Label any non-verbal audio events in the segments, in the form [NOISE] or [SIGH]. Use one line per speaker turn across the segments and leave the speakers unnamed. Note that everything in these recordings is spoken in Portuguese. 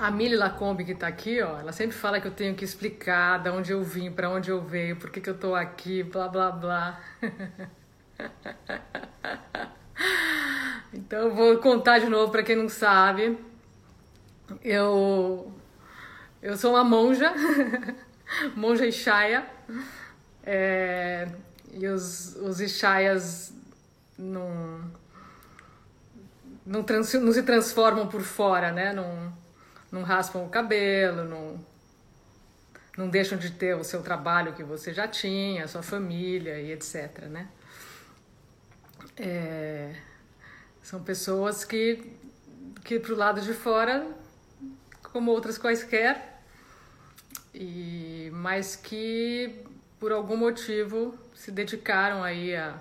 A Mili Lacombe que tá aqui, ó, ela sempre fala que eu tenho que explicar de onde eu vim, para onde eu veio, por que, que eu tô aqui, blá blá blá. [LAUGHS] então eu vou contar de novo para quem não sabe. Eu eu sou uma monja, [LAUGHS] monja Ishaya, é, e os, os Ishayas não, não, trans, não se transformam por fora, né? Não, não raspam o cabelo, não, não deixam de ter o seu trabalho que você já tinha, a sua família e etc, né? É, são pessoas que, que pro lado de fora, como outras quaisquer, e, mas que por algum motivo se dedicaram aí a,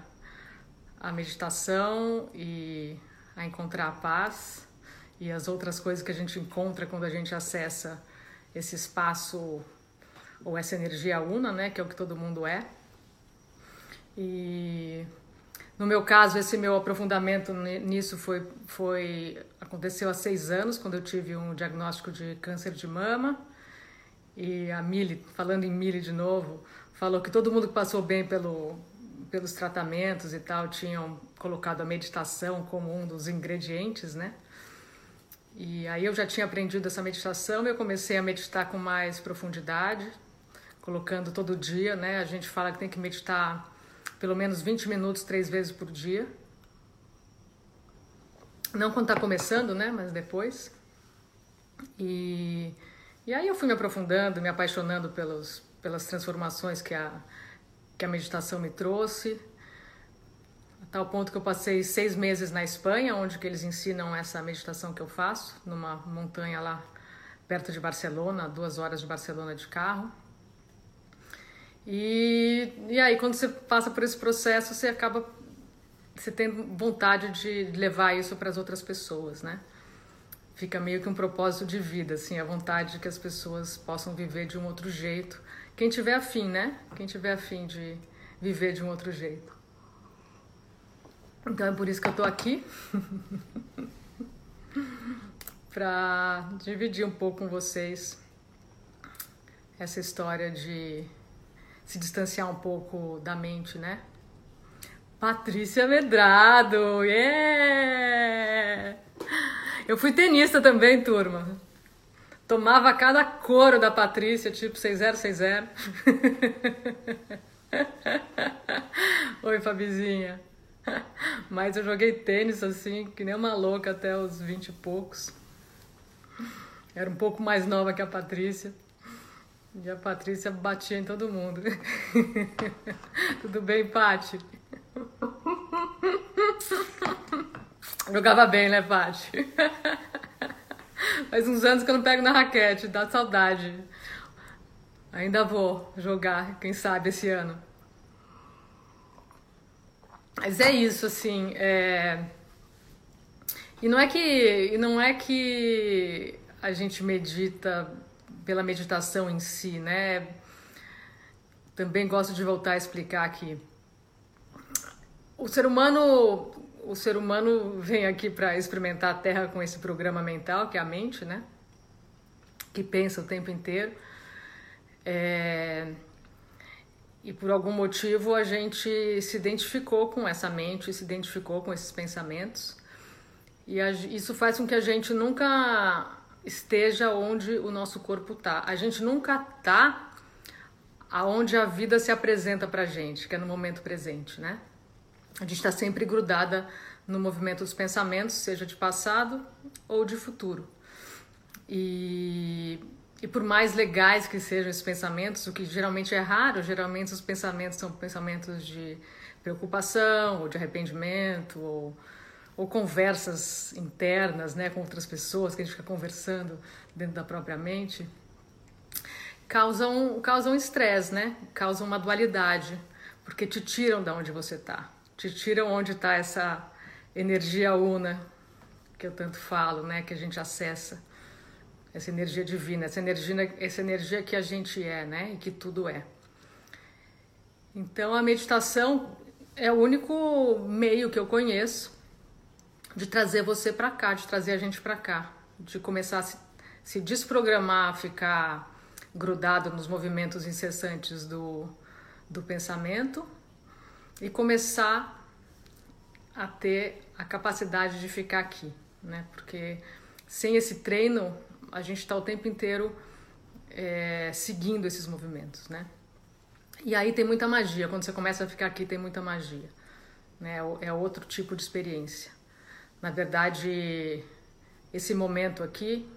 a meditação e a encontrar a paz e as outras coisas que a gente encontra quando a gente acessa esse espaço ou essa energia una, né, que é o que todo mundo é. E no meu caso, esse meu aprofundamento nisso foi, foi aconteceu há seis anos, quando eu tive um diagnóstico de câncer de mama. E a Mili, falando em Mili de novo, falou que todo mundo que passou bem pelo, pelos tratamentos e tal tinham colocado a meditação como um dos ingredientes, né? E aí eu já tinha aprendido essa meditação, eu comecei a meditar com mais profundidade, colocando todo dia, né? A gente fala que tem que meditar pelo menos 20 minutos três vezes por dia. Não quando está começando, né? Mas depois. E, e aí eu fui me aprofundando, me apaixonando pelos, pelas transformações que a, que a meditação me trouxe. Tal ponto que eu passei seis meses na Espanha, onde que eles ensinam essa meditação que eu faço, numa montanha lá perto de Barcelona, duas horas de Barcelona de carro. E, e aí, quando você passa por esse processo, você acaba você tem vontade de levar isso para as outras pessoas, né? Fica meio que um propósito de vida, assim, a vontade de que as pessoas possam viver de um outro jeito. Quem tiver afim, né? Quem tiver afim de viver de um outro jeito. Então é por isso que eu tô aqui. [LAUGHS] para dividir um pouco com vocês essa história de se distanciar um pouco da mente, né? Patrícia Medrado, yeah! Eu fui tenista também, turma. Tomava cada couro da Patrícia, tipo 6060. [LAUGHS] Oi, Fabizinha. [LAUGHS] Mas eu joguei tênis assim, que nem uma louca até os 20 e poucos. Era um pouco mais nova que a Patrícia. E a Patrícia batia em todo mundo. [LAUGHS] Tudo bem, Pati? [LAUGHS] Jogava bem, né, Pati? Faz uns anos que eu não pego na raquete, dá saudade. Ainda vou jogar, quem sabe, esse ano. Mas é isso, assim. É... E não é que, não é que a gente medita pela meditação em si, né? Também gosto de voltar a explicar aqui. O ser humano, o ser humano vem aqui para experimentar a Terra com esse programa mental que é a mente, né? Que pensa o tempo inteiro. É... E por algum motivo a gente se identificou com essa mente, se identificou com esses pensamentos. E isso faz com que a gente nunca esteja onde o nosso corpo está. A gente nunca está aonde a vida se apresenta para gente, que é no momento presente, né? A gente está sempre grudada no movimento dos pensamentos, seja de passado ou de futuro. E, e por mais legais que sejam esses pensamentos, o que geralmente é raro, geralmente os pensamentos são pensamentos de preocupação ou de arrependimento ou ou conversas internas, né, com outras pessoas que a gente fica conversando dentro da própria mente, causam causam estresse, né? Causam uma dualidade, porque te tiram da onde você está, te tiram onde está essa energia una que eu tanto falo, né, que a gente acessa, essa energia divina, essa energia, essa energia que a gente é, né, e que tudo é. Então a meditação é o único meio que eu conheço de trazer você para cá, de trazer a gente para cá, de começar a se, se desprogramar, ficar grudado nos movimentos incessantes do, do pensamento e começar a ter a capacidade de ficar aqui, né? Porque sem esse treino a gente está o tempo inteiro é, seguindo esses movimentos, né? E aí tem muita magia. Quando você começa a ficar aqui, tem muita magia. Né? É outro tipo de experiência. Na verdade, esse momento aqui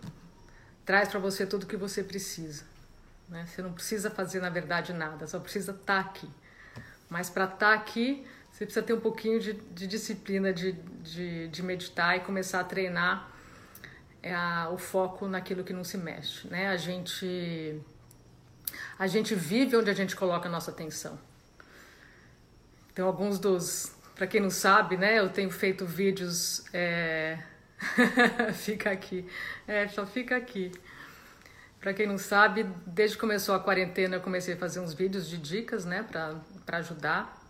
traz para você tudo o que você precisa. Né? Você não precisa fazer, na verdade, nada, só precisa estar tá aqui. Mas para estar tá aqui, você precisa ter um pouquinho de, de disciplina de, de, de, meditar e começar a treinar é, a, o foco naquilo que não se mexe. Né? A gente a gente vive onde a gente coloca a nossa atenção. Então, alguns dos. Para quem não sabe, né, eu tenho feito vídeos. É... [LAUGHS] fica aqui. É, só fica aqui. Para quem não sabe, desde que começou a quarentena, eu comecei a fazer uns vídeos de dicas, né, para ajudar.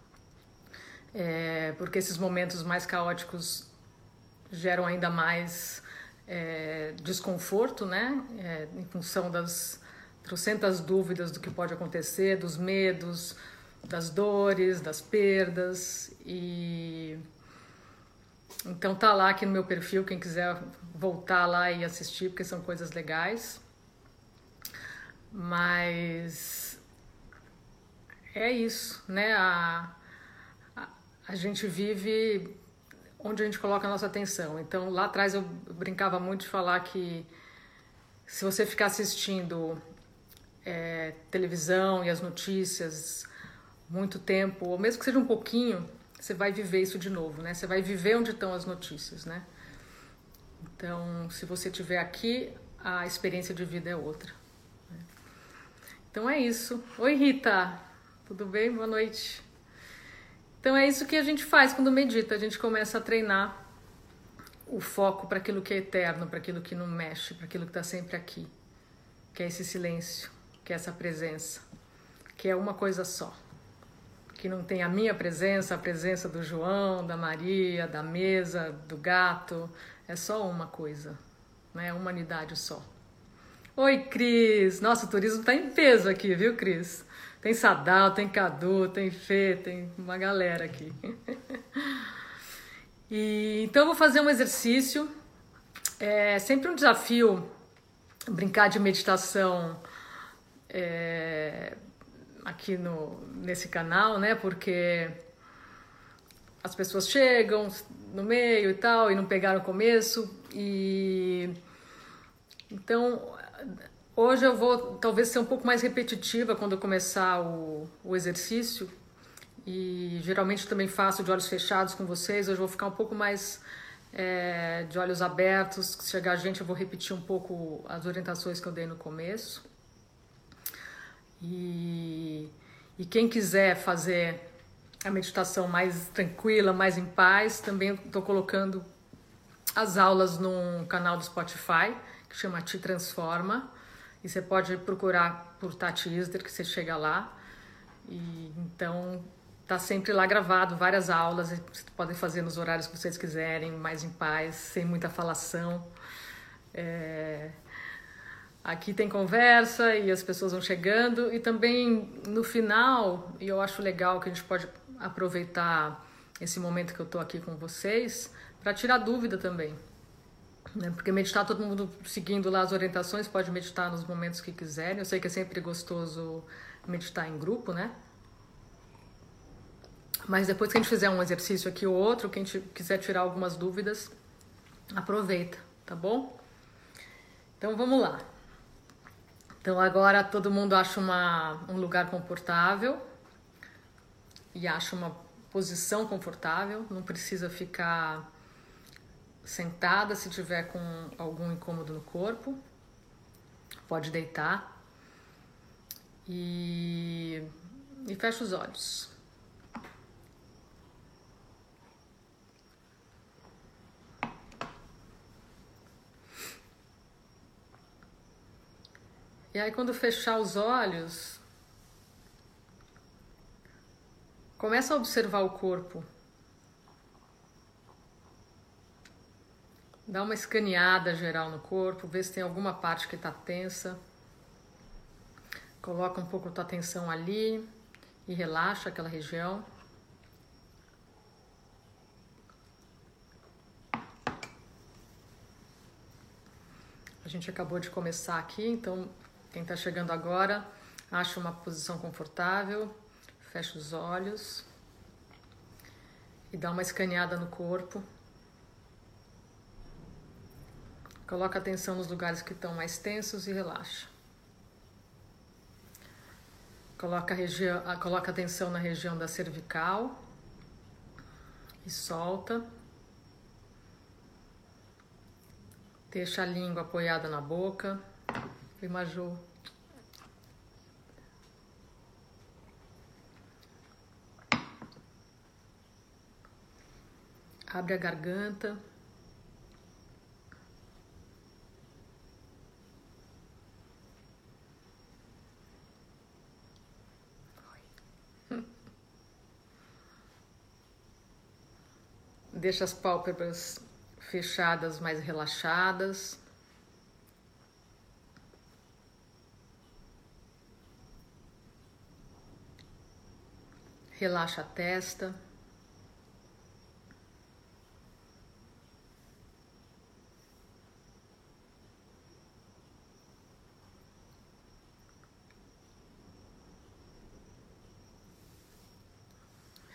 É, porque esses momentos mais caóticos geram ainda mais é, desconforto, né, é, em função das trocentas dúvidas do que pode acontecer, dos medos, das dores, das perdas e então tá lá aqui no meu perfil quem quiser voltar lá e assistir porque são coisas legais. Mas é isso, né? A, a, a gente vive onde a gente coloca a nossa atenção. Então lá atrás eu brincava muito de falar que se você ficar assistindo é, televisão e as notícias muito tempo, ou mesmo que seja um pouquinho, você vai viver isso de novo, né? Você vai viver onde estão as notícias, né? Então, se você estiver aqui, a experiência de vida é outra. Né? Então é isso. Oi, Rita. Tudo bem? Boa noite. Então é isso que a gente faz quando medita. A gente começa a treinar o foco para aquilo que é eterno, para aquilo que não mexe, para aquilo que está sempre aqui, que é esse silêncio que é essa presença, que é uma coisa só. Que não tem a minha presença, a presença do João, da Maria, da mesa, do gato, é só uma coisa, né? Uma unidade só. Oi, Cris! Nossa, o turismo está em peso aqui, viu, Cris? Tem Sadal, tem Cadu, tem Fê, tem uma galera aqui. [LAUGHS] e, então eu vou fazer um exercício. É sempre um desafio brincar de meditação é, aqui no, nesse canal, né? Porque as pessoas chegam no meio e tal e não pegaram o começo e então hoje eu vou talvez ser um pouco mais repetitiva quando eu começar o, o exercício. E geralmente também faço de olhos fechados com vocês. Hoje eu vou ficar um pouco mais é, de olhos abertos. Se chegar gente eu vou repetir um pouco as orientações que eu dei no começo. E, e quem quiser fazer a meditação mais tranquila, mais em paz, também estou colocando as aulas num canal do Spotify que chama Te Transforma. E você pode procurar por Tati Isder, que você chega lá. E então tá sempre lá gravado várias aulas, vocês podem fazer nos horários que vocês quiserem, mais em paz, sem muita falação. É, Aqui tem conversa e as pessoas vão chegando e também no final, e eu acho legal que a gente pode aproveitar esse momento que eu estou aqui com vocês para tirar dúvida também. Né? Porque meditar, todo mundo seguindo lá as orientações, pode meditar nos momentos que quiserem. Eu sei que é sempre gostoso meditar em grupo, né? Mas depois que a gente fizer um exercício aqui ou outro, quem quiser tirar algumas dúvidas, aproveita, tá bom? Então vamos lá. Então agora todo mundo acha uma, um lugar confortável e acha uma posição confortável, não precisa ficar sentada se tiver com algum incômodo no corpo. Pode deitar e, e fecha os olhos. E aí, quando fechar os olhos, começa a observar o corpo. Dá uma escaneada geral no corpo, vê se tem alguma parte que está tensa. Coloca um pouco tua atenção ali e relaxa aquela região. A gente acabou de começar aqui, então quem está chegando agora, acha uma posição confortável, fecha os olhos e dá uma escaneada no corpo. Coloca atenção nos lugares que estão mais tensos e relaxa. Coloca, região, coloca atenção na região da cervical e solta. Deixa a língua apoiada na boca. Primaju. Abre a garganta. Deixa as pálpebras fechadas, mais relaxadas. Relaxa a testa.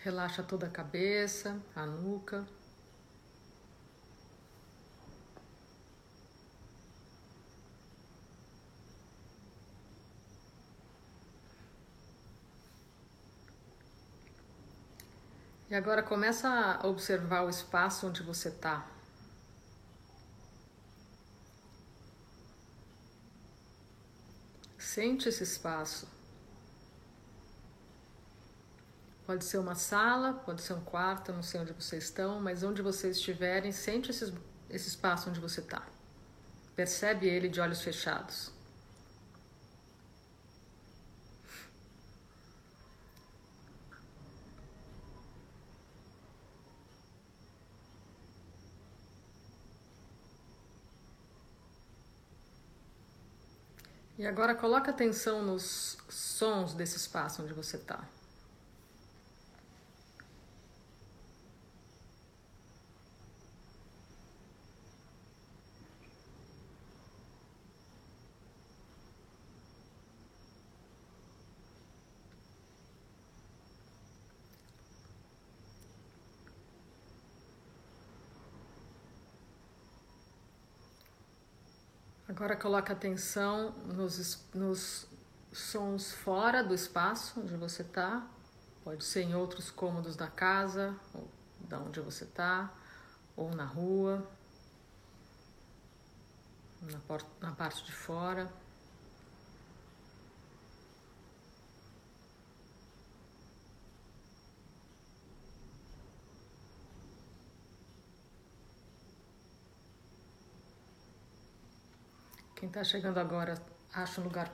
Relaxa toda a cabeça, a nuca. Agora começa a observar o espaço onde você está. Sente esse espaço. Pode ser uma sala, pode ser um quarto, não sei onde vocês estão, mas onde vocês estiverem, sente esse, esse espaço onde você está. Percebe ele de olhos fechados. E agora coloca atenção nos sons desse espaço onde você está. Agora coloca atenção nos, nos sons fora do espaço onde você está. Pode ser em outros cômodos da casa, ou da onde você está, ou na rua, na, na parte de fora. Quem está chegando agora, acha um lugar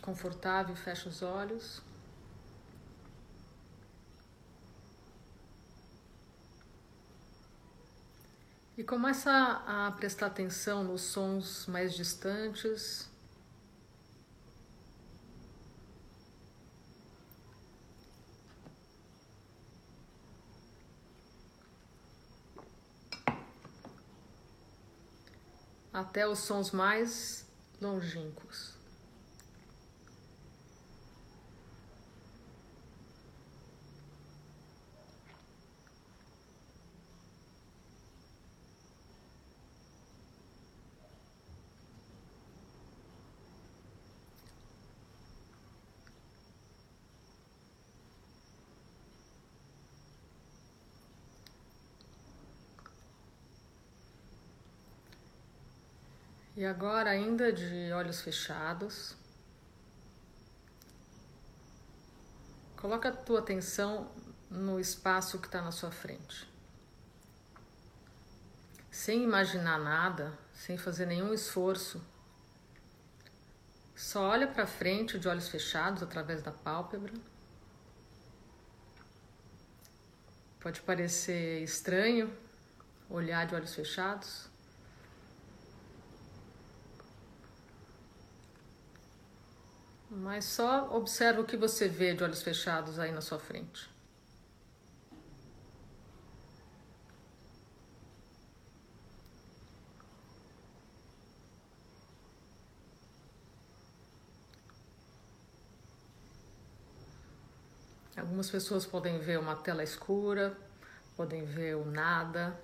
confortável, fecha os olhos. E começa a prestar atenção nos sons mais distantes. Até os sons mais longínquos. E agora, ainda de olhos fechados, coloca a tua atenção no espaço que está na sua frente. Sem imaginar nada, sem fazer nenhum esforço, só olha para frente de olhos fechados através da pálpebra. Pode parecer estranho, olhar de olhos fechados. Mas só observa o que você vê de olhos fechados aí na sua frente. Algumas pessoas podem ver uma tela escura, podem ver o nada,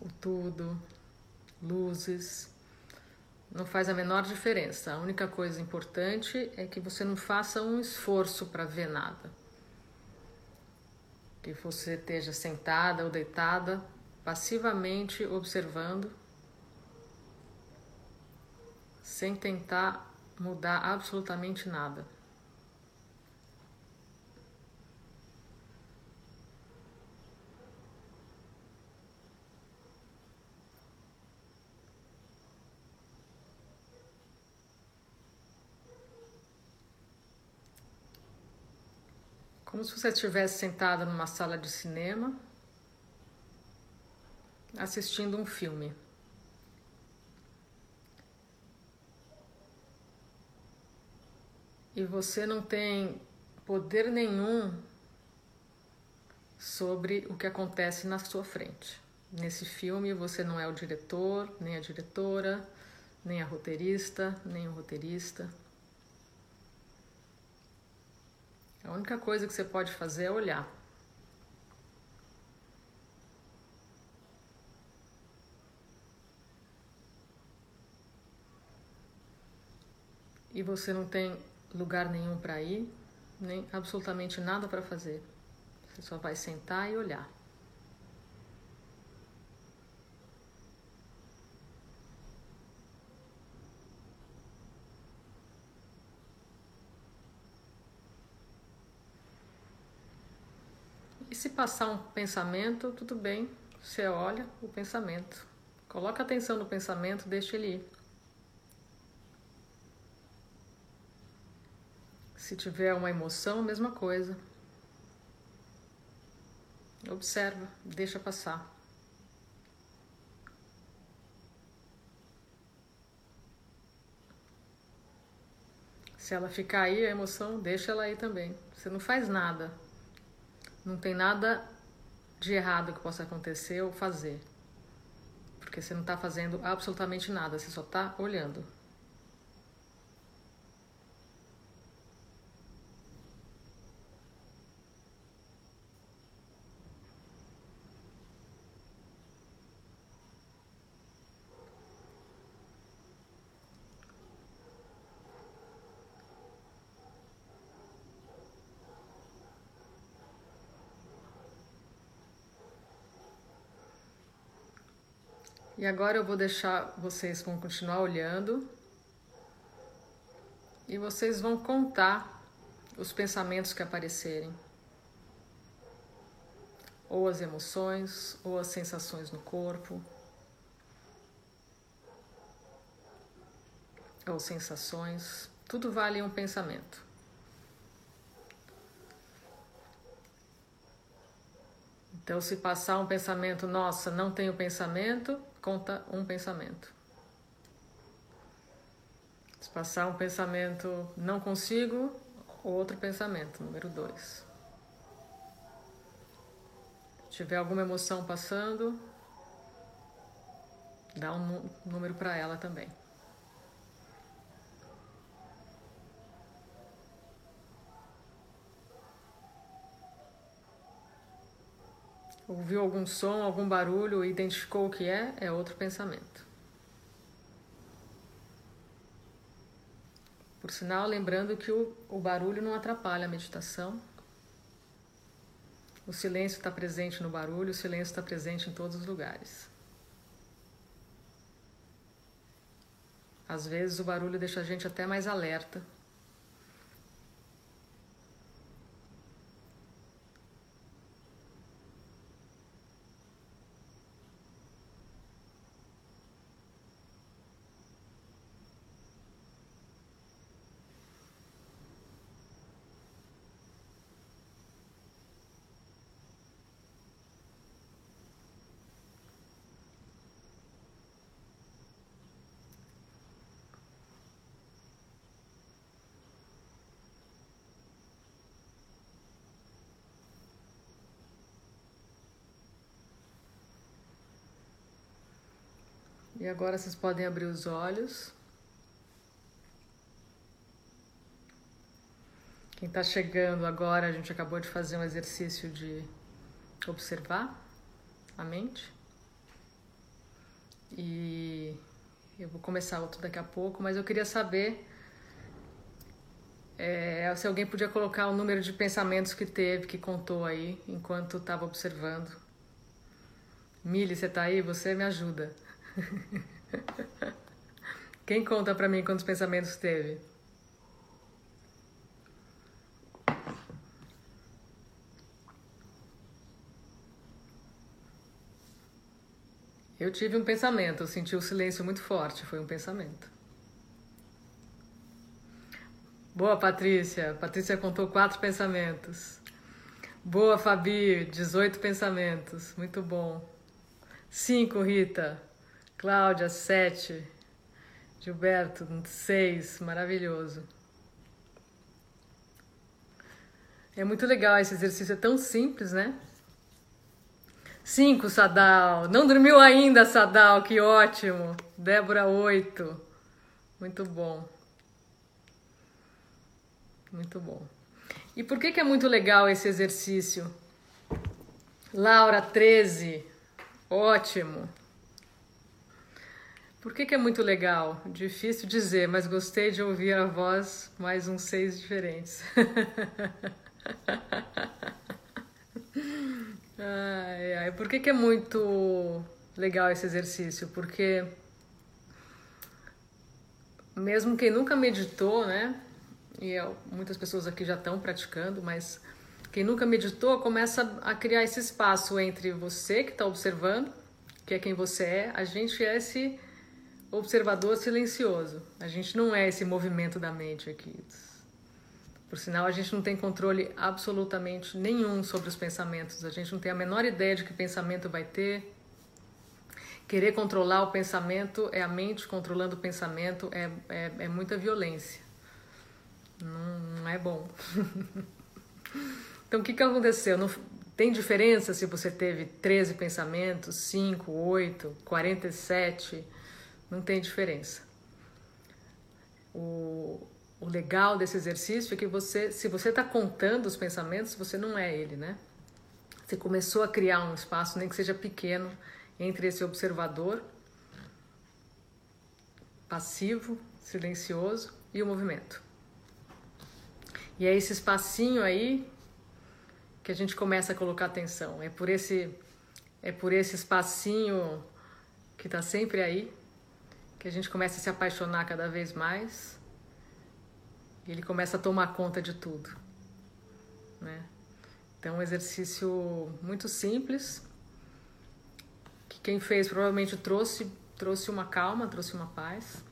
o tudo, luzes. Não faz a menor diferença. A única coisa importante é que você não faça um esforço para ver nada. Que você esteja sentada ou deitada, passivamente observando, sem tentar mudar absolutamente nada. Como se você estivesse sentado numa sala de cinema assistindo um filme. E você não tem poder nenhum sobre o que acontece na sua frente. Nesse filme você não é o diretor, nem a diretora, nem a roteirista, nem o roteirista. A única coisa que você pode fazer é olhar. E você não tem lugar nenhum para ir, nem absolutamente nada para fazer. Você só vai sentar e olhar. Se passar um pensamento, tudo bem, você olha o pensamento. Coloca atenção no pensamento, deixa ele ir. Se tiver uma emoção, mesma coisa. Observa, deixa passar. Se ela ficar aí, a emoção, deixa ela aí também. Você não faz nada. Não tem nada de errado que possa acontecer ou fazer. Porque você não está fazendo absolutamente nada, você só está olhando. E agora eu vou deixar vocês vão continuar olhando. E vocês vão contar os pensamentos que aparecerem, ou as emoções, ou as sensações no corpo, ou sensações, tudo vale um pensamento. Então, se passar um pensamento, nossa, não tenho pensamento, conta um pensamento. Se passar um pensamento não consigo, outro pensamento, número dois. Se tiver alguma emoção passando, dá um número para ela também. Ouviu algum som, algum barulho, identificou o que é, é outro pensamento. Por sinal, lembrando que o, o barulho não atrapalha a meditação. O silêncio está presente no barulho, o silêncio está presente em todos os lugares. Às vezes o barulho deixa a gente até mais alerta E agora vocês podem abrir os olhos. Quem está chegando agora, a gente acabou de fazer um exercício de observar a mente. E eu vou começar outro daqui a pouco, mas eu queria saber é, se alguém podia colocar o número de pensamentos que teve, que contou aí, enquanto estava observando. Mili, você está aí? Você me ajuda. [LAUGHS] Quem conta para mim quantos pensamentos teve? Eu tive um pensamento, eu senti o silêncio muito forte, foi um pensamento. Boa, Patrícia. Patrícia contou quatro pensamentos. Boa, Fabi, 18 pensamentos. Muito bom. Cinco, Rita. Cláudia, sete. Gilberto, seis. Maravilhoso. É muito legal esse exercício, é tão simples, né? Cinco, Sadal. Não dormiu ainda, Sadal, que ótimo. Débora, oito. Muito bom. Muito bom. E por que, que é muito legal esse exercício? Laura, 13. Ótimo. Por que, que é muito legal? Difícil dizer, mas gostei de ouvir a voz mais uns seis diferentes. [LAUGHS] ai, ai. Por que, que é muito legal esse exercício? Porque mesmo quem nunca meditou, né? e eu, muitas pessoas aqui já estão praticando, mas quem nunca meditou começa a criar esse espaço entre você que está observando, que é quem você é, a gente é esse observador silencioso. A gente não é esse movimento da mente aqui. Por sinal, a gente não tem controle absolutamente nenhum sobre os pensamentos. A gente não tem a menor ideia de que pensamento vai ter. Querer controlar o pensamento é a mente controlando o pensamento, é, é, é muita violência. Não, não é bom. [LAUGHS] então, o que, que aconteceu? Não, tem diferença se você teve 13 pensamentos, 5, 8, 47? Não tem diferença. O, o legal desse exercício é que você, se você está contando os pensamentos, você não é ele, né? Você começou a criar um espaço, nem que seja pequeno, entre esse observador passivo, silencioso e o movimento. E é esse espacinho aí que a gente começa a colocar atenção. É por esse é por esse espacinho que está sempre aí que a gente começa a se apaixonar cada vez mais. E ele começa a tomar conta de tudo, né? Então, um exercício muito simples que quem fez provavelmente trouxe trouxe uma calma, trouxe uma paz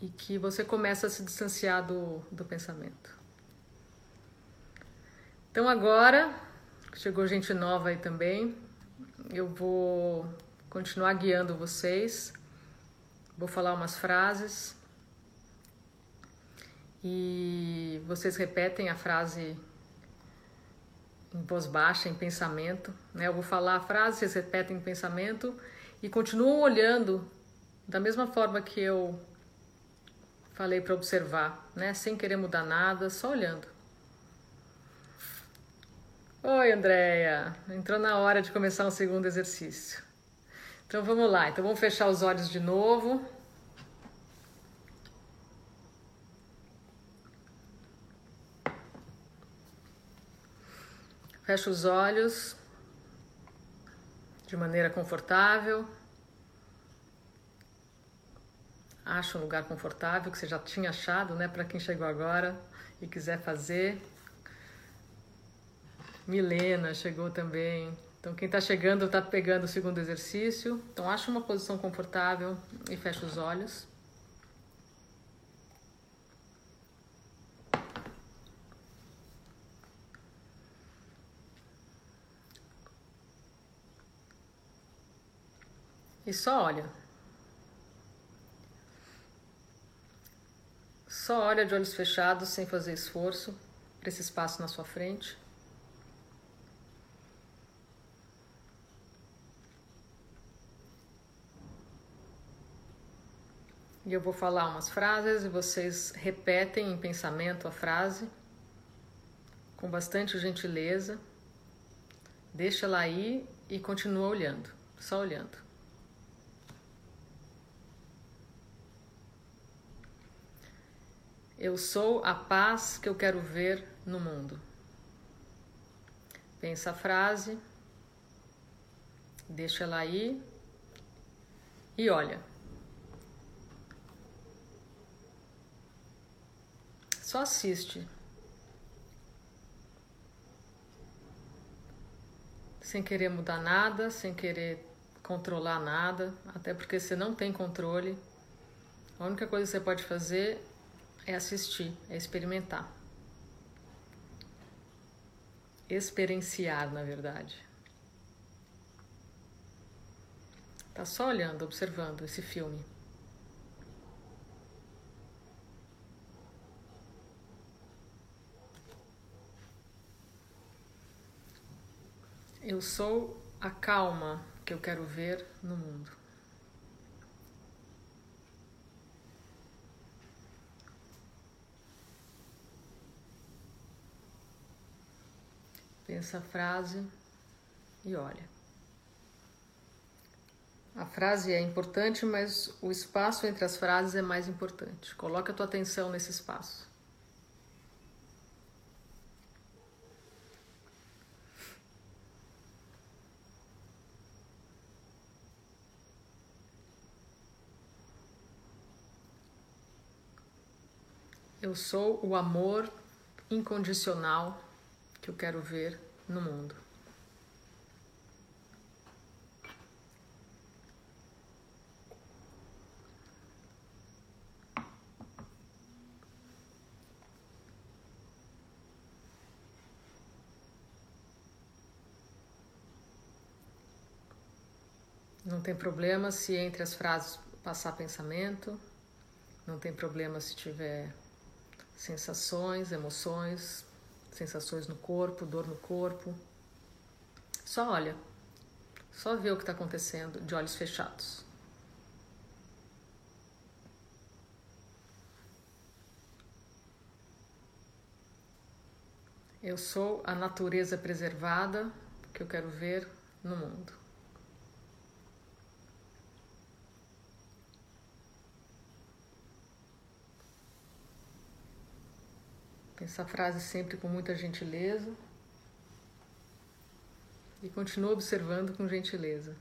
e que você começa a se distanciar do, do pensamento. Então agora, chegou gente nova aí também, eu vou continuar guiando vocês, vou falar umas frases e vocês repetem a frase em voz baixa, em pensamento. Né? Eu vou falar a frase, vocês repetem em pensamento e continuam olhando da mesma forma que eu Falei para observar, né? Sem querer mudar nada, só olhando. Oi, Andréia. Entrou na hora de começar um segundo exercício. Então vamos lá. Então vamos fechar os olhos de novo. Fecha os olhos de maneira confortável. acha um lugar confortável que você já tinha achado, né? Para quem chegou agora e quiser fazer. Milena chegou também. Então, quem está chegando está pegando o segundo exercício. Então, acha uma posição confortável e fecha os olhos. E só olha. Só olha de olhos fechados, sem fazer esforço, para esse espaço na sua frente. E eu vou falar umas frases e vocês repetem em pensamento a frase com bastante gentileza. Deixa ela aí e continua olhando, só olhando. Eu sou a paz que eu quero ver no mundo. Pensa a frase, deixa ela aí e olha. Só assiste. Sem querer mudar nada, sem querer controlar nada, até porque você não tem controle. A única coisa que você pode fazer é assistir, é experimentar. Experienciar, na verdade. Tá só olhando, observando esse filme. Eu sou a calma que eu quero ver no mundo. Pensa a frase e olha. A frase é importante, mas o espaço entre as frases é mais importante. Coloca a tua atenção nesse espaço. Eu sou o amor incondicional que eu quero ver no mundo. Não tem problema se entre as frases passar pensamento, não tem problema se tiver sensações, emoções, sensações no corpo, dor no corpo. Só olha, só vê o que está acontecendo de olhos fechados. Eu sou a natureza preservada que eu quero ver no mundo. Essa frase sempre com muita gentileza. E continua observando com gentileza.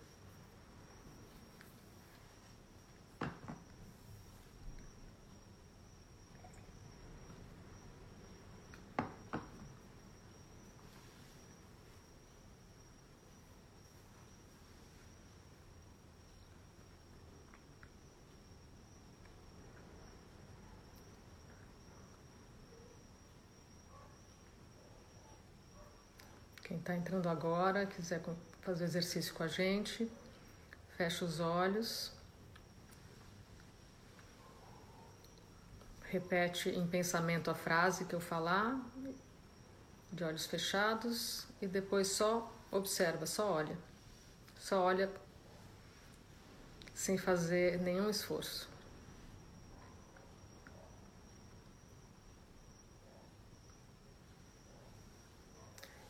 Quem está entrando agora, quiser fazer exercício com a gente, fecha os olhos. Repete em pensamento a frase que eu falar, de olhos fechados, e depois só observa, só olha. Só olha sem fazer nenhum esforço.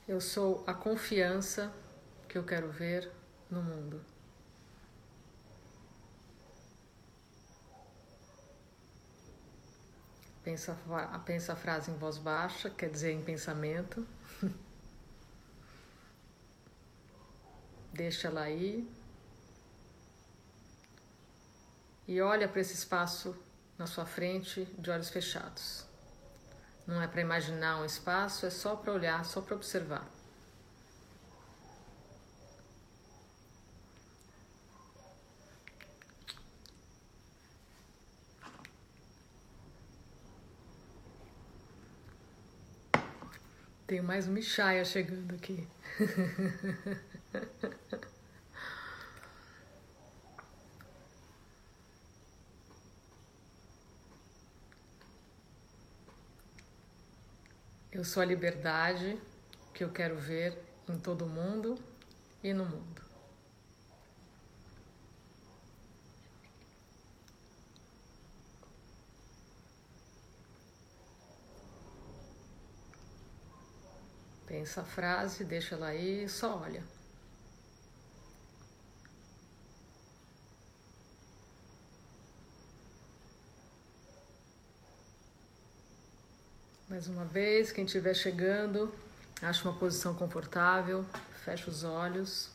Eu sou a confiança que eu quero ver no mundo. Pensa, pensa a frase em voz baixa, quer dizer em pensamento. Deixa ela aí. E olha para esse espaço na sua frente de olhos fechados. Não é para imaginar um espaço, é só para olhar, só para observar. Tem mais um Michaia chegando aqui. [LAUGHS] Eu sou a liberdade que eu quero ver em todo mundo e no mundo. Pensa a frase, deixa ela aí, só olha. Mais uma vez, quem estiver chegando, acha uma posição confortável, fecha os olhos.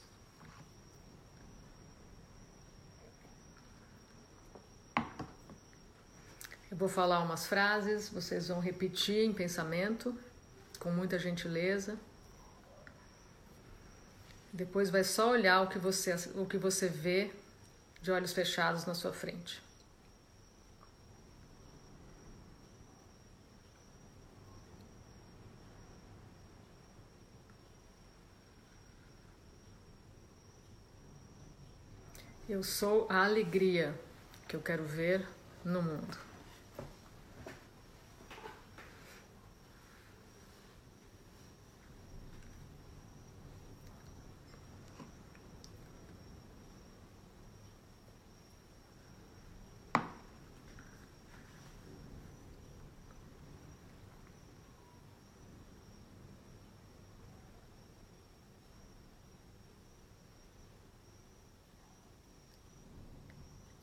Eu vou falar umas frases, vocês vão repetir em pensamento, com muita gentileza. Depois vai só olhar o que você, o que você vê de olhos fechados na sua frente. Eu sou a alegria que eu quero ver no mundo.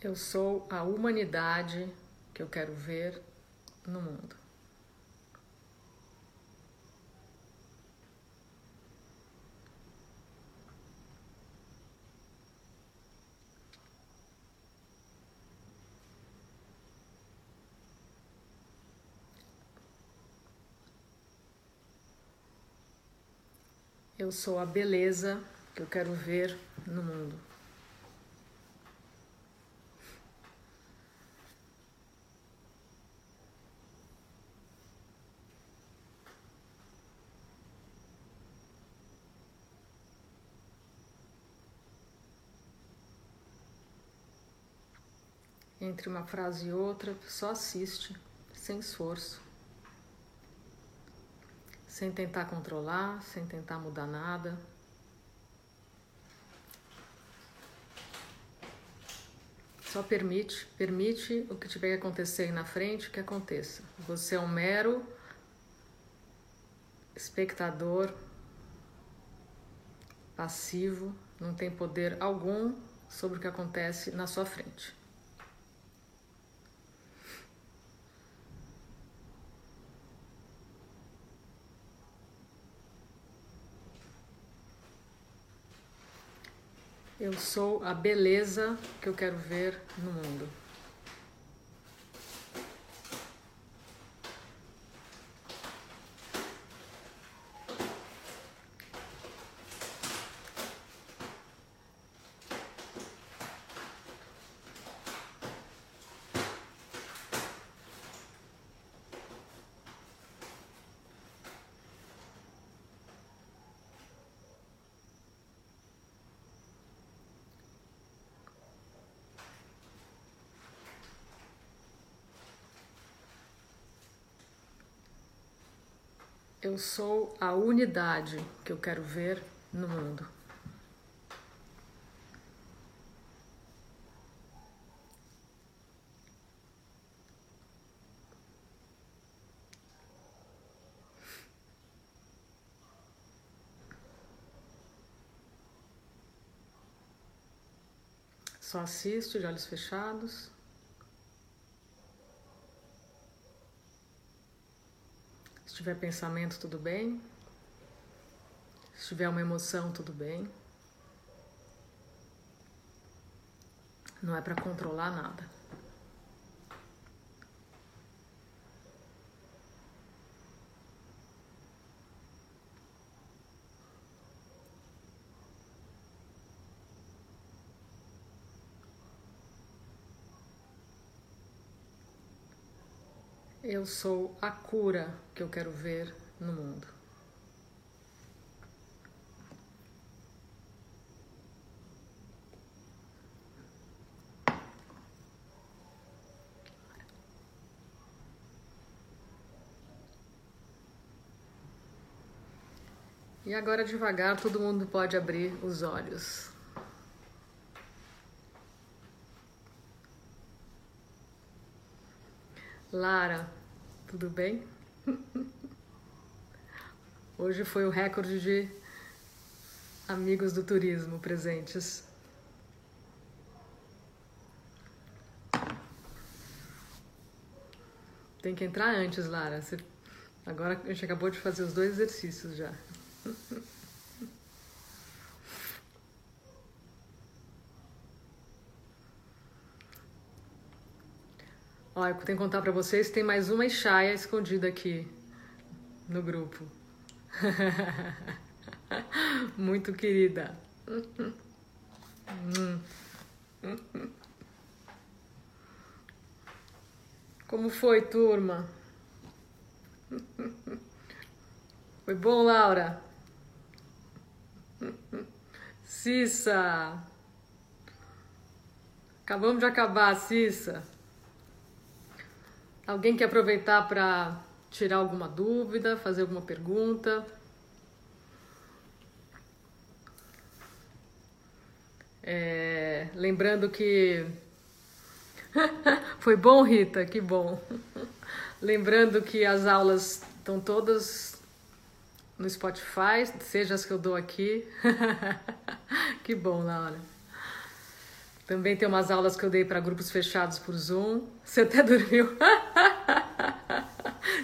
Eu sou a humanidade que eu quero ver no mundo. Eu sou a beleza que eu quero ver no mundo. Entre uma frase e outra, só assiste, sem esforço. Sem tentar controlar, sem tentar mudar nada. Só permite, permite o que tiver que acontecer aí na frente que aconteça. Você é um mero espectador passivo, não tem poder algum sobre o que acontece na sua frente. Eu sou a beleza que eu quero ver no mundo. Eu sou a unidade que eu quero ver no mundo. Só assiste de olhos fechados. Se tiver pensamento, tudo bem. Se tiver uma emoção, tudo bem. Não é para controlar nada. Eu sou a cura que eu quero ver no mundo. E agora, devagar, todo mundo pode abrir os olhos. Lara, tudo bem? [LAUGHS] Hoje foi o recorde de amigos do turismo presentes. Tem que entrar antes, Lara. Você... Agora a gente acabou de fazer os dois exercícios já. [LAUGHS] Olha, eu tenho que contar para vocês, tem mais uma Ixaia escondida aqui no grupo. [LAUGHS] Muito querida. Como foi, turma? Foi bom, Laura? Cissa! Acabamos de acabar, Cissa. Alguém quer aproveitar para tirar alguma dúvida, fazer alguma pergunta? É, lembrando que. [LAUGHS] Foi bom, Rita? Que bom. lembrando que as aulas estão todas no Spotify, seja as que eu dou aqui. [LAUGHS] que bom, Laura. Também tem umas aulas que eu dei para grupos fechados por Zoom. Você até [LAUGHS] dormiu.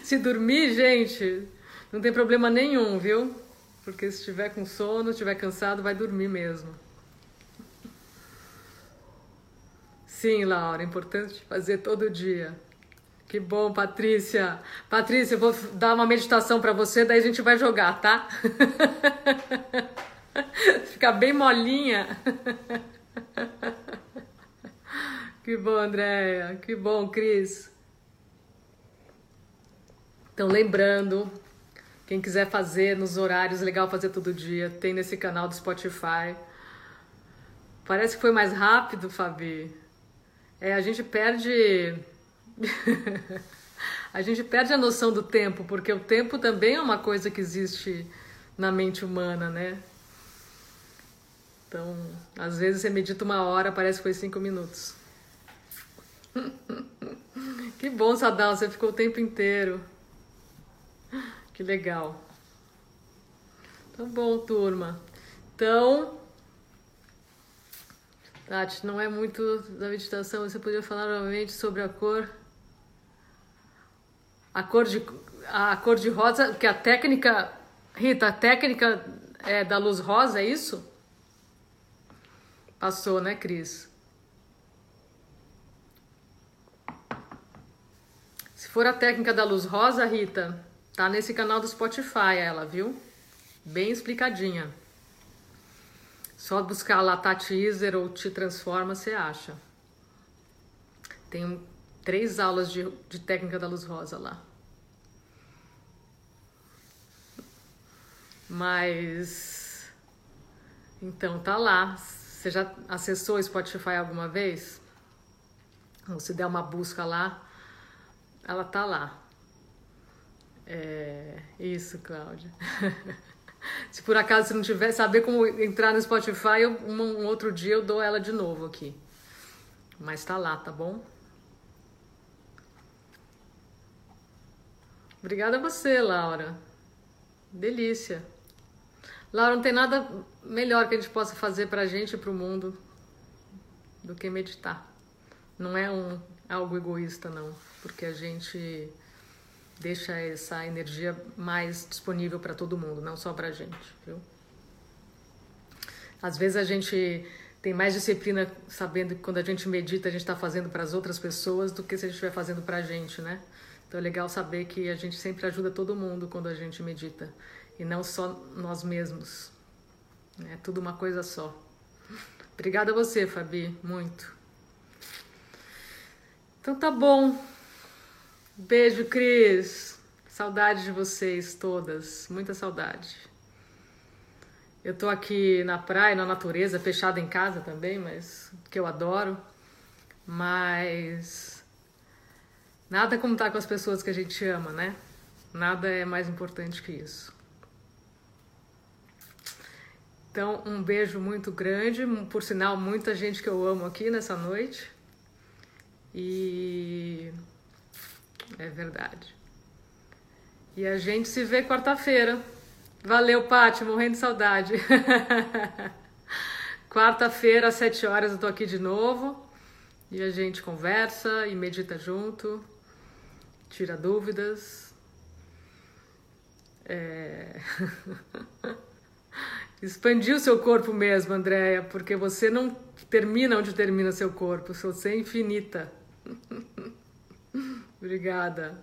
se dormir, gente, não tem problema nenhum, viu? Porque se estiver com sono, estiver cansado, vai dormir mesmo. Sim, Laura, é importante fazer todo dia. Que bom, Patrícia. Patrícia, eu vou dar uma meditação para você, daí a gente vai jogar, tá? [LAUGHS] Ficar bem molinha. [LAUGHS] Que bom, Andréia. Que bom, Cris. Então, lembrando, quem quiser fazer nos horários, legal fazer todo dia, tem nesse canal do Spotify. Parece que foi mais rápido, Fabi. É, a gente perde. [LAUGHS] a gente perde a noção do tempo, porque o tempo também é uma coisa que existe na mente humana, né? Então, às vezes você medita uma hora, parece que foi cinco minutos. [LAUGHS] que bom, Sadal, você ficou o tempo inteiro. Que legal. Tá bom, turma. Então, Tati, não é muito da meditação, você podia falar novamente sobre a cor. A cor de, a cor de rosa, que a técnica. Rita, a técnica é da luz rosa, é isso? Passou, né, Cris? For a técnica da luz rosa, Rita, tá nesse canal do Spotify ela, viu? Bem explicadinha. Só buscar lá Tati Iser ou Te Transforma, você acha. Tem três aulas de, de técnica da luz rosa lá. Mas. Então, tá lá. Você já acessou o Spotify alguma vez? Ou se der uma busca lá, ela tá lá. É, isso, Cláudia. [LAUGHS] Se por acaso você não tiver, saber como entrar no Spotify, eu, um, um, outro dia eu dou ela de novo aqui. Mas tá lá, tá bom? Obrigada a você, Laura. Delícia. Laura, não tem nada melhor que a gente possa fazer pra gente e pro mundo do que meditar. Não é um algo egoísta, não porque a gente deixa essa energia mais disponível para todo mundo, não só para a gente, viu? Às vezes a gente tem mais disciplina sabendo que quando a gente medita a gente está fazendo para as outras pessoas do que se a gente estiver fazendo para a gente, né? Então é legal saber que a gente sempre ajuda todo mundo quando a gente medita e não só nós mesmos. É tudo uma coisa só. Obrigada a você, Fabi, muito. Então tá bom. Beijo, Cris. Saudade de vocês todas. Muita saudade. Eu tô aqui na praia, na natureza, fechada em casa também, mas que eu adoro. Mas nada como estar com as pessoas que a gente ama, né? Nada é mais importante que isso. Então, um beijo muito grande, por sinal, muita gente que eu amo aqui nessa noite. E é verdade. E a gente se vê quarta-feira, Valeu, Paty, morrendo de saudade. [LAUGHS] Quarta-feira, às sete horas, eu tô aqui de novo. E a gente conversa e medita junto, tira dúvidas. É... [LAUGHS] Expandir o seu corpo mesmo, Andréia, porque você não termina onde termina seu corpo, você é infinita. [LAUGHS] Obrigada.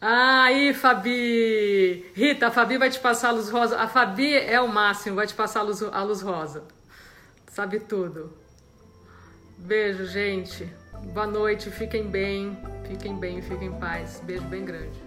Aí, Fabi! Rita, a Fabi vai te passar a luz rosa. A Fabi é o máximo, vai te passar a luz, a luz rosa. Sabe tudo. Beijo, gente. Boa noite, fiquem bem, fiquem bem, fiquem em paz. Beijo bem grande.